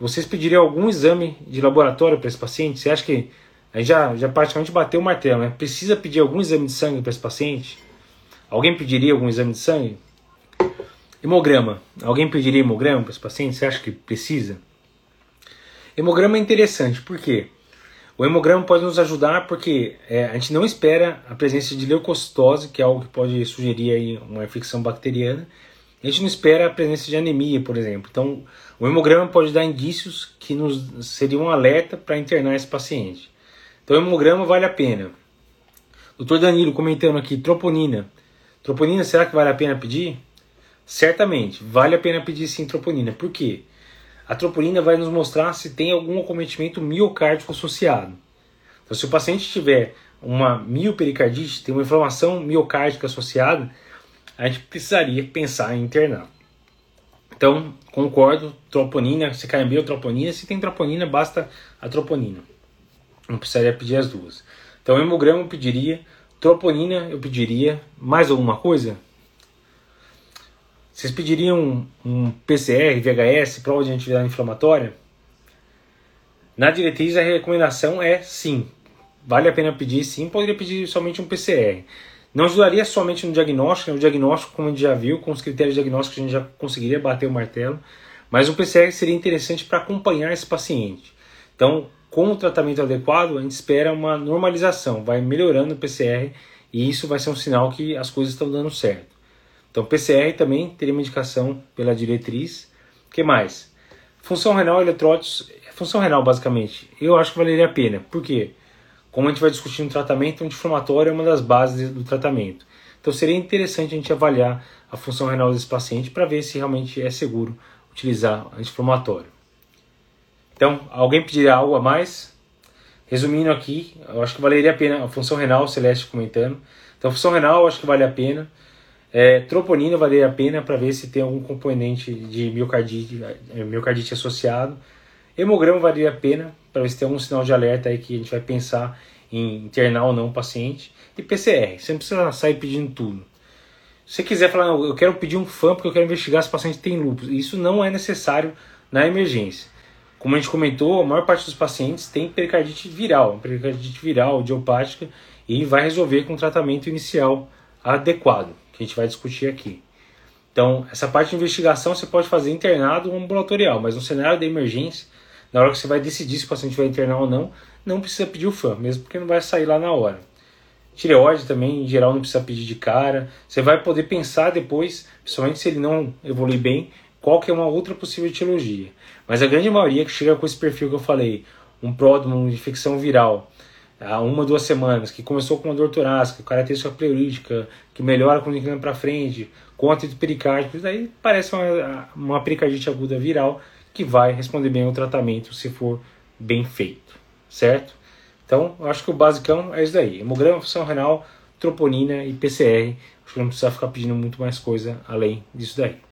vocês pediriam algum exame de laboratório para esse paciente? Você acha que a gente já, já praticamente bateu o martelo, né? Precisa pedir algum exame de sangue para esse paciente? Alguém pediria algum exame de sangue? Hemograma. Alguém pediria hemograma para esse paciente? Você acha que precisa? Hemograma é interessante, por quê? O hemograma pode nos ajudar porque é, a gente não espera a presença de leucocitose, que é algo que pode sugerir aí uma infecção bacteriana. A gente não espera a presença de anemia, por exemplo. Então, o hemograma pode dar indícios que nos seria um alerta para internar esse paciente. Então, o hemograma vale a pena. Doutor Danilo comentando aqui, troponina. Troponina, será que vale a pena pedir? Certamente, vale a pena pedir sim troponina. Por quê? A troponina vai nos mostrar se tem algum acometimento miocárdico associado. Então, se o paciente tiver uma miopericardite, tem uma inflamação miocárdica associada, a gente precisaria pensar em internar. Então, concordo, troponina, se cai bem ou troponina, se tem troponina, basta a troponina. Não precisaria pedir as duas. Então, hemograma eu pediria, troponina eu pediria, mais alguma coisa? Vocês pediriam um, PCR, VHS, prova de atividade inflamatória? Na diretriz a recomendação é sim. Vale a pena pedir sim, poderia pedir somente um PCR. Não ajudaria somente no diagnóstico, né? o diagnóstico, como a gente já viu, com os critérios diagnósticos a gente já conseguiria bater o martelo, mas o PCR seria interessante para acompanhar esse paciente. Então, com o tratamento adequado, a gente espera uma normalização, vai melhorando o PCR e isso vai ser um sinal que as coisas estão dando certo. Então, PCR também teria uma indicação pela diretriz. O que mais? Função renal, eletrólitos, função renal basicamente, eu acho que valeria a pena. Por quê? Como a gente vai discutir no tratamento, anti-inflamatório é uma das bases do tratamento. Então seria interessante a gente avaliar a função renal desse paciente para ver se realmente é seguro utilizar anti-inflamatório. Então, alguém pediria algo a mais? Resumindo aqui, eu acho que valeria a pena a função renal, Celeste comentando. Então, a função renal eu acho que vale a pena. É, troponina valeria a pena para ver se tem algum componente de miocardite, miocardite associado. Hemograma valeria a pena para ver se tem algum sinal de alerta aí que a gente vai pensar em internar ou não o paciente. E PCR, você não precisa sair pedindo tudo. Se você quiser falar, eu quero pedir um FAM porque eu quero investigar se o paciente tem lúpus, isso não é necessário na emergência. Como a gente comentou, a maior parte dos pacientes tem pericardite viral, pericardite viral, idiopática, e vai resolver com o tratamento inicial adequado, que a gente vai discutir aqui. Então, essa parte de investigação você pode fazer internado ou ambulatorial, mas no cenário de emergência, na hora que você vai decidir se o paciente vai internar ou não, não precisa pedir o FAM, mesmo porque não vai sair lá na hora. Tireoide também, em geral, não precisa pedir de cara. Você vai poder pensar depois, principalmente se ele não evoluir bem, qual que é uma outra possível etiologia. Mas a grande maioria que chega com esse perfil que eu falei, um pródromo, uma infecção viral, há uma, duas semanas, que começou com uma dor torácica, característica pleurítica, que melhora quando inclina para frente, com atrito pericárdico, isso aí parece uma, uma pericardite aguda viral que vai responder bem ao tratamento se for bem feito, certo? Então, eu acho que o basicão é isso daí. Hemograma, função renal, troponina e PCR. Acho que não precisa ficar pedindo muito mais coisa além disso daí.